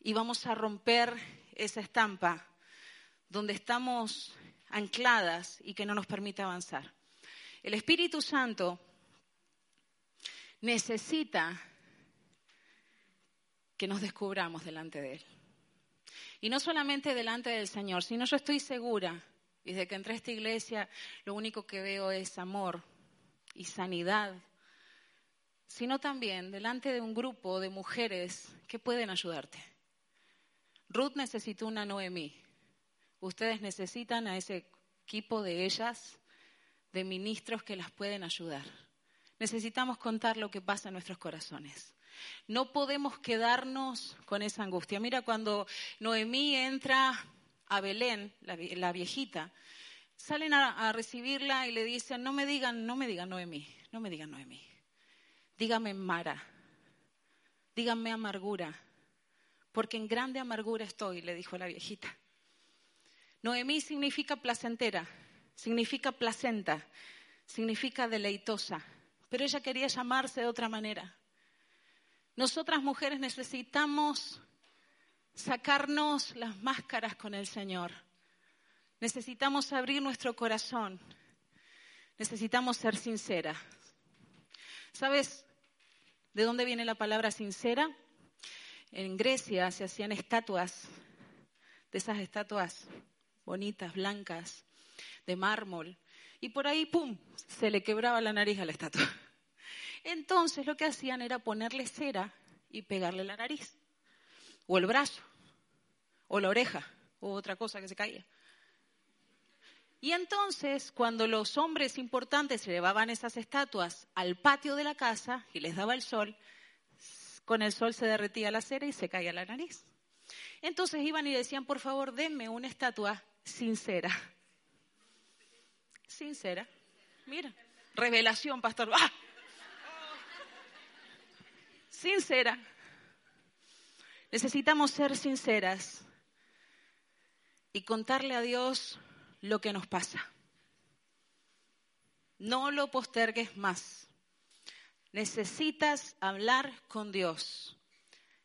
y vamos a romper esa estampa donde estamos ancladas y que no nos permite avanzar. El Espíritu Santo necesita que nos descubramos delante de Él. Y no solamente delante del Señor, sino yo estoy segura, desde que entré a esta iglesia, lo único que veo es amor y sanidad, sino también delante de un grupo de mujeres que pueden ayudarte. Ruth necesitó una Noemí. Ustedes necesitan a ese equipo de ellas, de ministros que las pueden ayudar. Necesitamos contar lo que pasa en nuestros corazones. No podemos quedarnos con esa angustia. Mira, cuando Noemí entra a Belén, la, viejita, salen a, recibirla y le dicen, no me digan, no me digan Noemí, no me digan Noemí. Dígame Mara, díganme amargura, porque en grande amargura estoy, le dijo la viejita. Noemí significa placentera, significa placenta, significa deleitosa, pero ella quería llamarse de otra manera. Nosotras mujeres necesitamos sacarnos las máscaras con el Señor. Necesitamos abrir nuestro corazón. Necesitamos ser sinceras. ¿Sabes de dónde viene la palabra sincera? En Grecia se hacían estatuas, de esas estatuas bonitas, blancas, de mármol, y por ahí, ¡pum!, se le quebraba la nariz a la estatua. Entonces lo que hacían era ponerle cera y pegarle la nariz, o el brazo, o la oreja, o otra cosa que se caía. Y entonces, cuando los hombres importantes llevaban esas estatuas al patio de la casa y les daba el sol, con el sol se derretía la cera y se caía la nariz. Entonces iban y decían, por favor, denme una estatua sincera. Sincera. Mira, revelación, pastor. ¡Ah! Sincera. Necesitamos ser sinceras y contarle a Dios lo que nos pasa. No lo postergues más. Necesitas hablar con Dios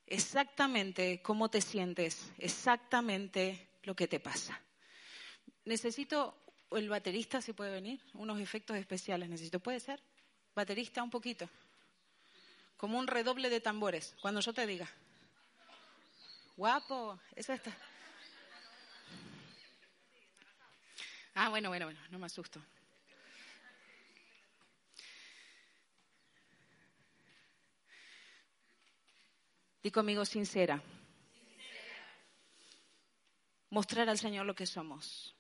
exactamente cómo te sientes, exactamente lo que te pasa. Necesito, el baterista si puede venir, unos efectos especiales necesito, ¿puede ser? Baterista un poquito, como un redoble de tambores, cuando yo te diga. Guapo, eso está. Ah, bueno, bueno, bueno, no me asusto. Di conmigo sincera. Mostrar al Señor lo que somos.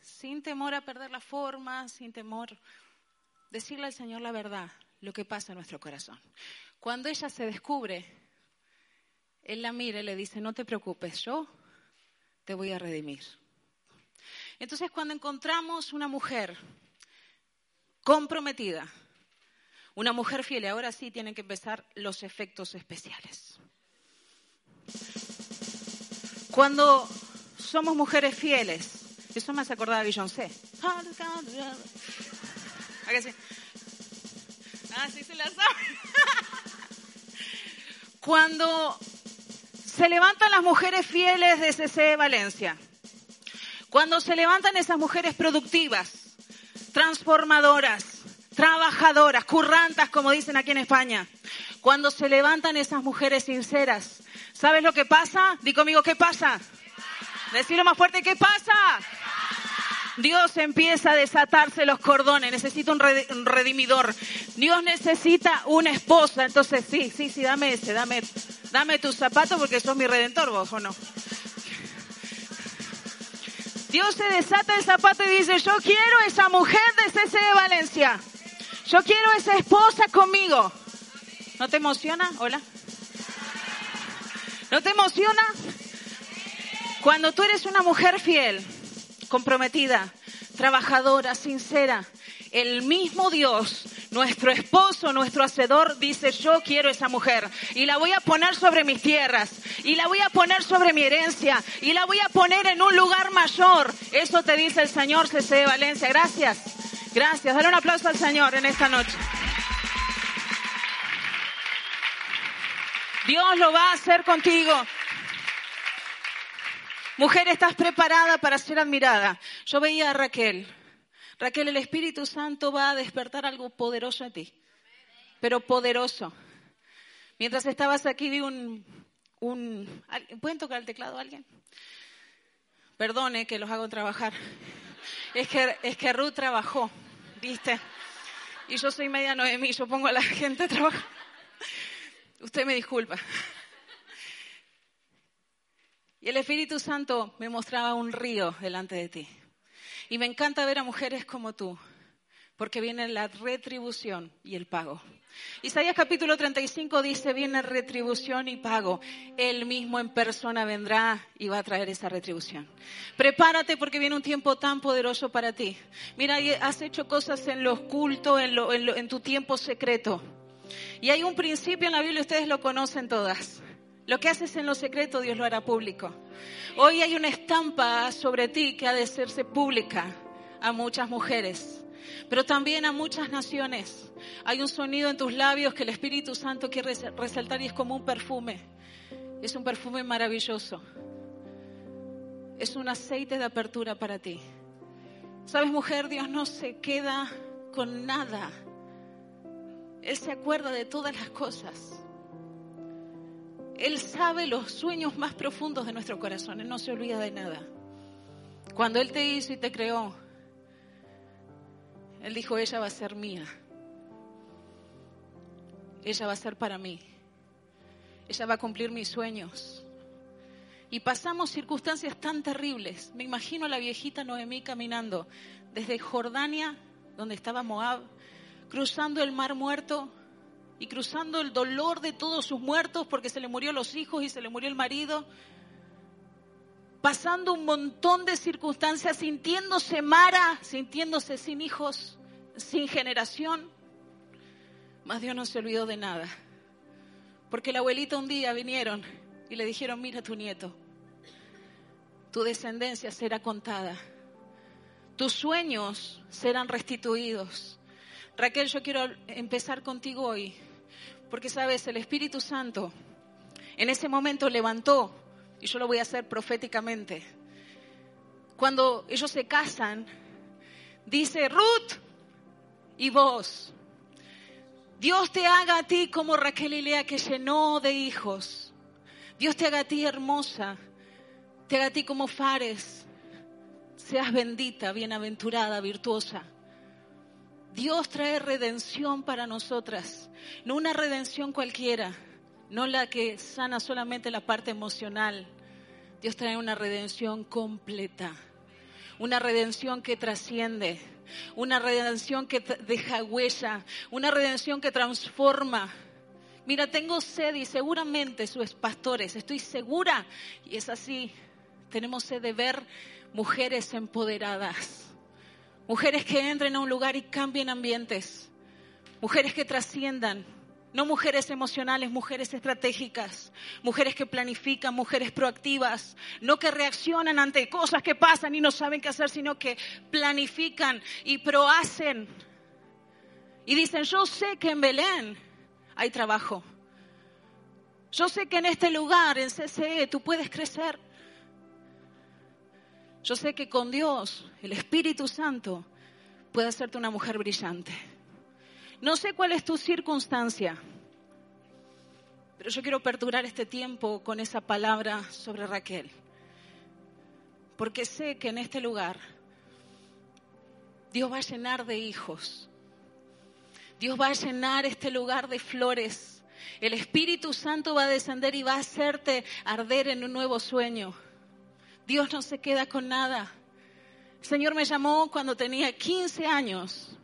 Sin temor a perder la forma, sin temor. Decirle al Señor la verdad, lo que pasa en nuestro corazón. Cuando ella se descubre, Él la mira y le dice, no te preocupes, yo te voy a redimir. Entonces, cuando encontramos una mujer comprometida, una mujer fiel, ahora sí tienen que empezar los efectos especiales. Cuando somos mujeres fieles, eso me hace acordar a Beyoncé. Ah, sí se la sabe. Cuando se levantan las mujeres fieles de CC Valencia, cuando se levantan esas mujeres productivas, transformadoras, trabajadoras, currantas, como dicen aquí en España, cuando se levantan esas mujeres sinceras, ¿sabes lo que pasa? Di conmigo, ¿qué pasa? Decirlo más fuerte, ¿qué pasa? Dios empieza a desatarse los cordones, necesita un redimidor. Dios necesita una esposa. Entonces, sí, sí, sí, dame ese, dame, dame tus zapatos porque sos mi redentor, vos, ¿o no? Dios se desata el zapato y dice, yo quiero esa mujer de CC de Valencia. Yo quiero esa esposa conmigo. ¿No te emociona? Hola. ¿No te emociona? Cuando tú eres una mujer fiel, comprometida, trabajadora, sincera, el mismo Dios, nuestro esposo, nuestro hacedor, dice, yo quiero esa mujer y la voy a poner sobre mis tierras y la voy a poner sobre mi herencia y la voy a poner en un lugar mayor. Eso te dice el Señor CC de Valencia. Gracias, gracias. Dale un aplauso al Señor en esta noche. Dios lo va a hacer contigo. Mujer, estás preparada para ser admirada. Yo veía a Raquel. Raquel, el Espíritu Santo va a despertar algo poderoso en ti, pero poderoso. Mientras estabas aquí vi un, un... ¿Pueden tocar el teclado alguien? Perdone que los hago trabajar. Es que, es que Ruth trabajó, ¿viste? Y yo soy media Noemí, yo pongo a la gente a trabajar. Usted me disculpa. Y el Espíritu Santo me mostraba un río delante de ti. Y me encanta ver a mujeres como tú, porque viene la retribución y el pago. Isaías capítulo 35 dice, viene retribución y pago. Él mismo en persona vendrá y va a traer esa retribución. Prepárate porque viene un tiempo tan poderoso para ti. Mira, has hecho cosas en lo oculto, en, en tu tiempo secreto. Y hay un principio en la Biblia, ustedes lo conocen todas. Lo que haces en lo secreto, Dios lo hará público. Hoy hay una estampa sobre ti que ha de hacerse pública a muchas mujeres, pero también a muchas naciones. Hay un sonido en tus labios que el Espíritu Santo quiere resaltar y es como un perfume. Es un perfume maravilloso. Es un aceite de apertura para ti. Sabes, mujer, Dios no se queda con nada. Él se acuerda de todas las cosas. Él sabe los sueños más profundos de nuestro corazón. Él no se olvida de nada. Cuando Él te hizo y te creó, Él dijo, ella va a ser mía. Ella va a ser para mí. Ella va a cumplir mis sueños. Y pasamos circunstancias tan terribles. Me imagino a la viejita Noemí caminando desde Jordania, donde estaba Moab, cruzando el mar muerto y cruzando el dolor de todos sus muertos porque se le murió los hijos y se le murió el marido, pasando un montón de circunstancias, sintiéndose Mara, sintiéndose sin hijos, sin generación. Mas Dios no se olvidó de nada, porque la abuelita un día vinieron y le dijeron, mira tu nieto, tu descendencia será contada, tus sueños serán restituidos. Raquel, yo quiero empezar contigo hoy porque sabes, el Espíritu Santo en ese momento levantó, y yo lo voy a hacer proféticamente, cuando ellos se casan, dice, Ruth y vos, Dios te haga a ti como Raquel y Lea que llenó de hijos. Dios te haga a ti hermosa, te haga a ti como Fares. Seas bendita, bienaventurada, virtuosa. Dios trae redención para nosotras, no una redención cualquiera, no la que sana solamente la parte emocional. Dios trae una redención completa, una redención que trasciende, una redención que deja huella, una redención que transforma. Mira, tengo sed y seguramente sus pastores, estoy segura, y es así, tenemos sed de ver mujeres empoderadas Mujeres que entren a un lugar y cambien ambientes. Mujeres que trasciendan. No mujeres emocionales, mujeres estratégicas, mujeres que planifican, mujeres proactivas, no que reaccionan ante cosas que pasan y no saben qué hacer, sino que planifican y prohacen. Y dicen, yo sé que en Belén hay trabajo. Yo sé que en este lugar, en CCE, tú puedes crecer. Yo sé que con Dios, el Espíritu Santo, puede hacerte una mujer brillante. No sé cuál es tu circunstancia, pero yo quiero perdurar este tiempo con esa palabra sobre Raquel. Porque sé que en este lugar Dios va a llenar de hijos. Dios va a llenar este lugar de flores. El Espíritu Santo va a descender y va a hacerte arder en un nuevo sueño. Dios no se queda con nada. El Señor me llamó cuando tenía 15 años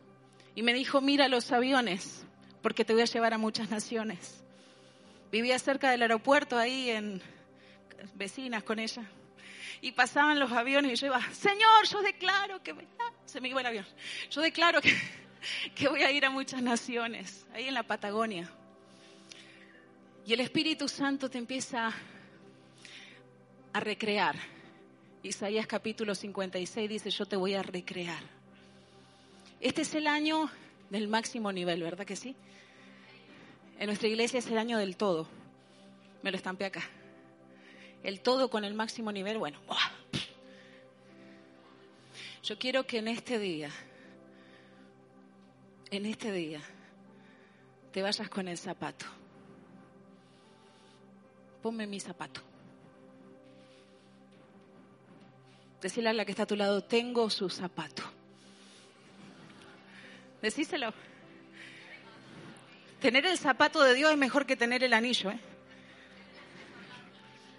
y me dijo, mira los aviones, porque te voy a llevar a muchas naciones. Vivía cerca del aeropuerto, ahí en vecinas con ella. Y pasaban los aviones y yo iba, Señor, yo declaro que... Ah, se me iba el avión. Yo declaro que, que voy a ir a muchas naciones, ahí en la Patagonia. Y el Espíritu Santo te empieza a recrear Isaías capítulo 56 dice, yo te voy a recrear. Este es el año del máximo nivel, ¿verdad que sí? En nuestra iglesia es el año del todo. Me lo estampé acá. El todo con el máximo nivel, bueno. Yo quiero que en este día, en este día, te vayas con el zapato. Ponme mi zapato. Decirle a la que está a tu lado, tengo su zapato. Decíselo. Tener el zapato de Dios es mejor que tener el anillo. ¿eh?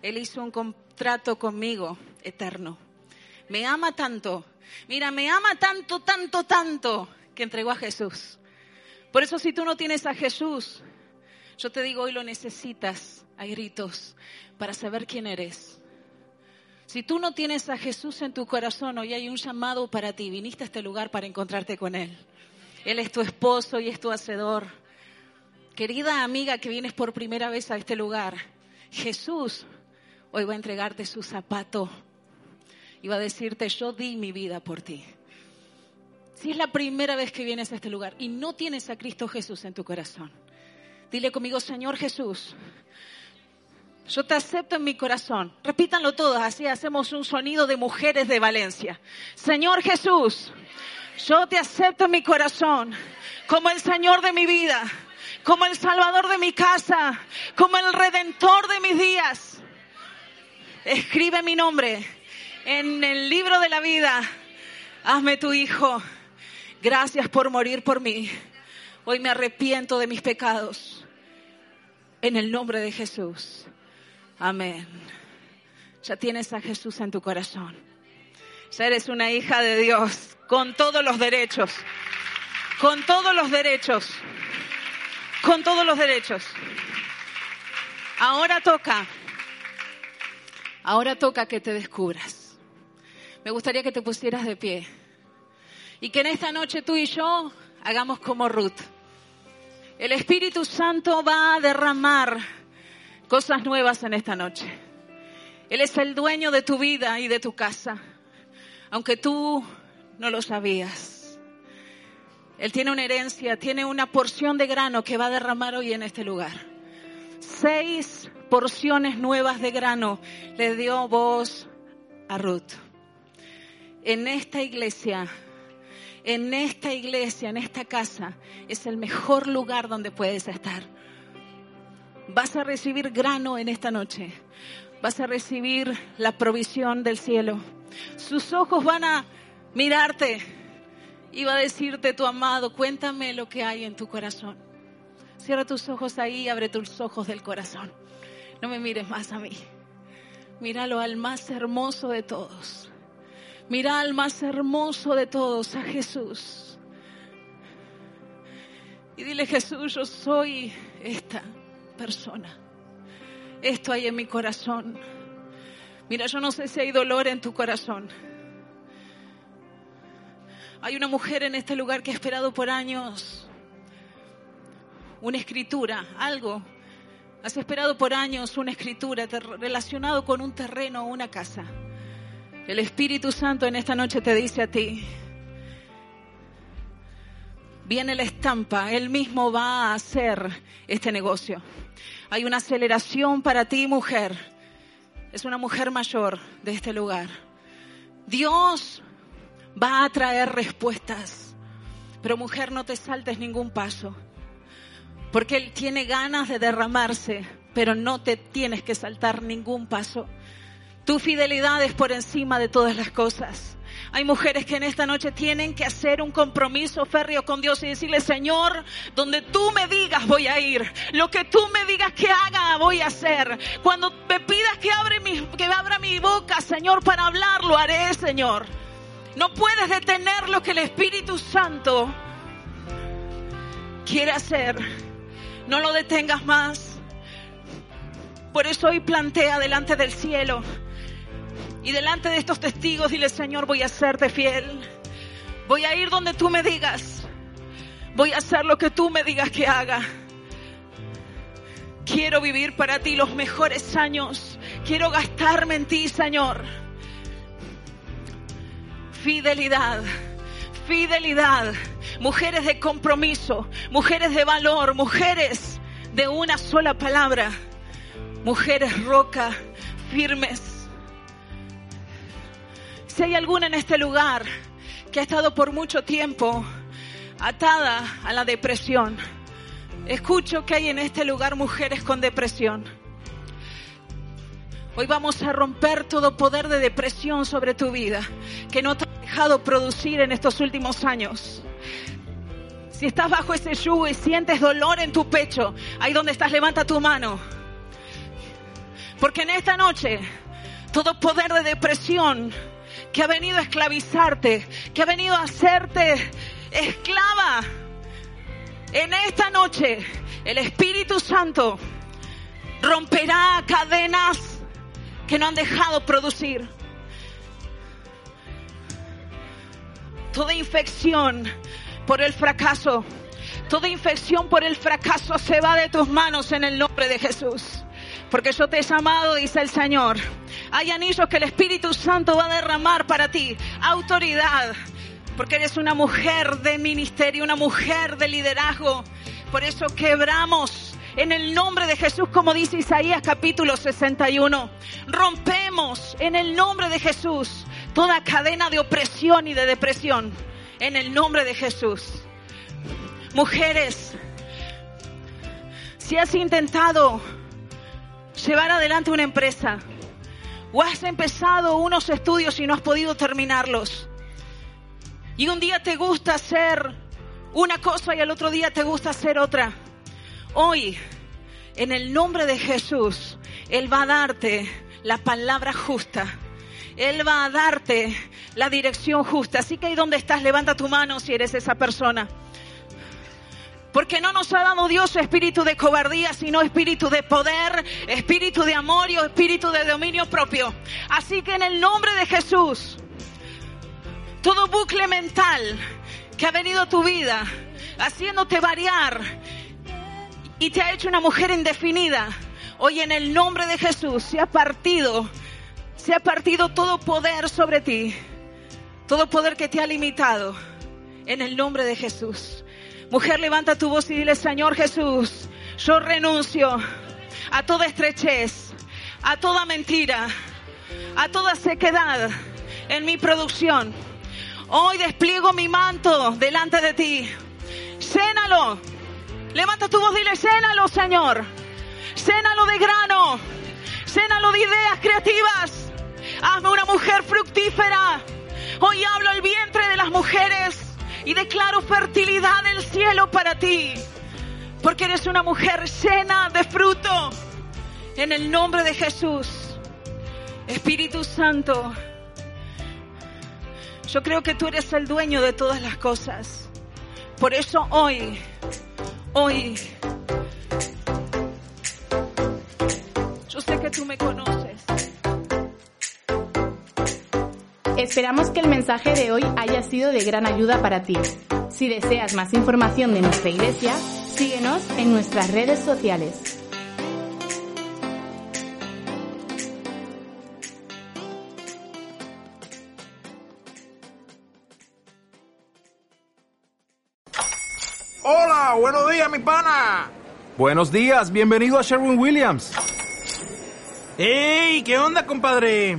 Él hizo un contrato conmigo eterno. Me ama tanto. Mira, me ama tanto, tanto, tanto que entregó a Jesús. Por eso si tú no tienes a Jesús, yo te digo hoy lo necesitas a gritos para saber quién eres si tú no tienes a Jesús en tu corazón, hoy hay un llamado para ti. Viniste a este lugar para encontrarte con Él. Él es tu esposo y es tu hacedor. Querida amiga que vienes por primera vez a este lugar, Jesús hoy va a entregarte su zapato y va a decirte, yo di mi vida por ti. Si es la primera vez que vienes a este lugar y no tienes a Cristo Jesús en tu corazón, dile conmigo, Señor Jesús, yo te acepto en mi corazón. Repítanlo todos, así hacemos un sonido de mujeres de Valencia. Señor Jesús, yo te acepto en mi corazón como el Señor de mi vida, como el Salvador de mi casa, como el Redentor de mis días. Escribe mi nombre en el libro de la vida. Hazme tu hijo. Gracias por morir por mí. Hoy me arrepiento de mis pecados. En el nombre de Jesús. Amén. Ya tienes a Jesús en tu corazón. Ya eres una hija de Dios con todos los derechos. Con todos los derechos. Con todos los derechos. Ahora toca. Ahora toca que te descubras. Me gustaría que te pusieras de pie. Y que en esta noche tú y yo hagamos como Ruth. El Espíritu Santo va a derramar cosas nuevas en esta noche. Él es el dueño de tu vida y de tu casa, aunque tú no lo sabías. Él tiene una herencia, tiene una porción de grano que va a derramar hoy en este lugar. Seis porciones nuevas de grano le dio voz a Ruth. En esta iglesia, en esta iglesia, en esta casa, es el mejor lugar donde puedes estar vas a recibir grano en esta noche. Vas a recibir la provisión del cielo. Sus ojos van a mirarte va a decirte tu amado, cuéntame lo que hay en tu corazón. Cierra tus ojos ahí, abre tus ojos del corazón. No me mires más a mí. Míralo al más hermoso de todos. Mira al más hermoso de todos, a Jesús. Y dile, Jesús, yo soy esta persona. Esto hay en mi corazón. Mira, yo no sé si hay dolor en tu corazón. Hay una mujer en este lugar que ha esperado por años una escritura, algo. Has esperado por años una escritura relacionado con un terreno o una casa. El Espíritu Santo en esta noche te dice a ti, viene la estampa, Él mismo va a hacer este negocio. Hay una aceleración para ti, mujer. Es una mujer mayor de este lugar. Dios va a traer respuestas. Pero mujer, no te saltes ningún paso. Porque Él tiene ganas de derramarse, pero no te tienes que saltar ningún paso. Tu fidelidad es por encima de todas las cosas. Hay mujeres que en esta noche tienen que hacer un compromiso férreo con Dios y decirle, Señor, donde tú me digas voy a ir. Lo que tú me digas que haga voy a hacer. Cuando me pidas que, mi, que abra mi boca, Señor, para hablar, lo haré, Señor. No puedes detener lo que el Espíritu Santo quiere hacer. No lo detengas más. Por eso hoy plantea delante del cielo y delante de estos testigos dile, Señor, voy a serte fiel. Voy a ir donde tú me digas. Voy a hacer lo que tú me digas que haga. Quiero vivir para ti los mejores años. Quiero gastarme en ti, Señor. Fidelidad, fidelidad. Mujeres de compromiso, mujeres de valor, mujeres de una sola palabra. Mujeres roca, firmes si hay alguna en este lugar que ha estado por mucho tiempo atada a la depresión, escucho que hay en este lugar mujeres con depresión. Hoy vamos a romper todo poder de depresión sobre tu vida que no dejado producir en estos últimos años. Si estás bajo ese yugo y sientes dolor en tu pecho, ahí donde estás, levanta tu mano. Porque en esta noche, todo poder de depresión que ha venido a esclavizarte, que ha venido a hacerte esclava. En esta noche el Espíritu Santo romperá cadenas que no han dejado producir. Toda infección por el fracaso, Toda infección por el fracaso se va de tus manos en el nombre de Jesús. Porque yo te he llamado, dice el Señor. Hay anillos que el Espíritu Santo va a derramar para ti. Autoridad. Porque eres una mujer de ministerio, una mujer de liderazgo. Por eso quebramos en el nombre de Jesús, como dice Isaías capítulo 61. Rompemos en el nombre de Jesús toda cadena de opresión y de depresión. En el nombre de Jesús. Mujeres, si has intentado llevar adelante una empresa o has empezado unos estudios y no has podido terminarlos, y un día te gusta hacer una cosa y al otro día te gusta hacer otra, hoy, en el nombre de Jesús, Él va a darte la palabra justa. Él va a darte la dirección justa. Así que ahí donde estás, levanta tu mano si eres esa persona. Porque no nos ha dado Dios espíritu de cobardía, sino espíritu de poder, espíritu de amor y espíritu de dominio propio. Así que en el nombre de Jesús, todo bucle mental que ha venido a tu vida, haciéndote variar y te ha hecho una mujer indefinida, hoy en el nombre de Jesús se ha partido, se ha partido todo poder sobre ti, todo poder que te ha limitado, en el nombre de Jesús. Mujer, levanta tu voz y dile, Señor Jesús, yo renuncio a toda estrechez, a toda mentira, a toda sequedad en mi producción. Hoy despliego mi manto delante de ti. Cénalo. Levanta tu voz y dile, cénalo, Señor. Cénalo de grano. Cénalo de ideas creativas. Hazme una mujer fructífera. Hoy hablo el vientre de las mujeres y declaro fertilidad del cielo para ti, porque eres una mujer llena de fruto. En el nombre de Jesús, Espíritu Santo, yo creo que tú eres el dueño de todas las cosas. Por eso hoy, hoy, yo sé que tú me conoces. Esperamos que el mensaje de hoy haya sido de gran ayuda para ti. Si deseas más información de nuestra iglesia, síguenos en nuestras redes sociales. Hola, buenos días, mi pana. Buenos días, bienvenido a Sherwin Williams. ¡Ey! ¿Qué onda, compadre?